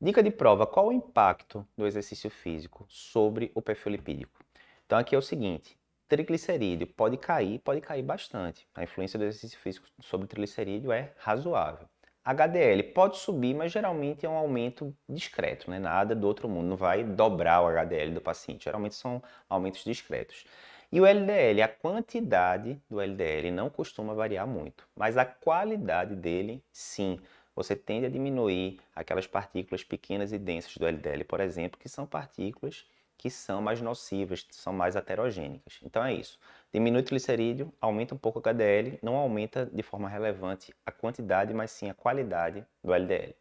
Dica de prova: qual o impacto do exercício físico sobre o perfil lipídico? Então, aqui é o seguinte: triglicerídeo pode cair, pode cair bastante. A influência do exercício físico sobre o triglicerídeo é razoável. HDL pode subir, mas geralmente é um aumento discreto, né? nada do outro mundo, não vai dobrar o HDL do paciente, geralmente são aumentos discretos. E o LDL, a quantidade do LDL não costuma variar muito, mas a qualidade dele, sim. Você tende a diminuir aquelas partículas pequenas e densas do LDL, por exemplo, que são partículas que são mais nocivas, são mais heterogênicas. Então é isso. Diminui o triglicerídeo, aumenta um pouco o HDL, não aumenta de forma relevante a quantidade, mas sim a qualidade do LDL.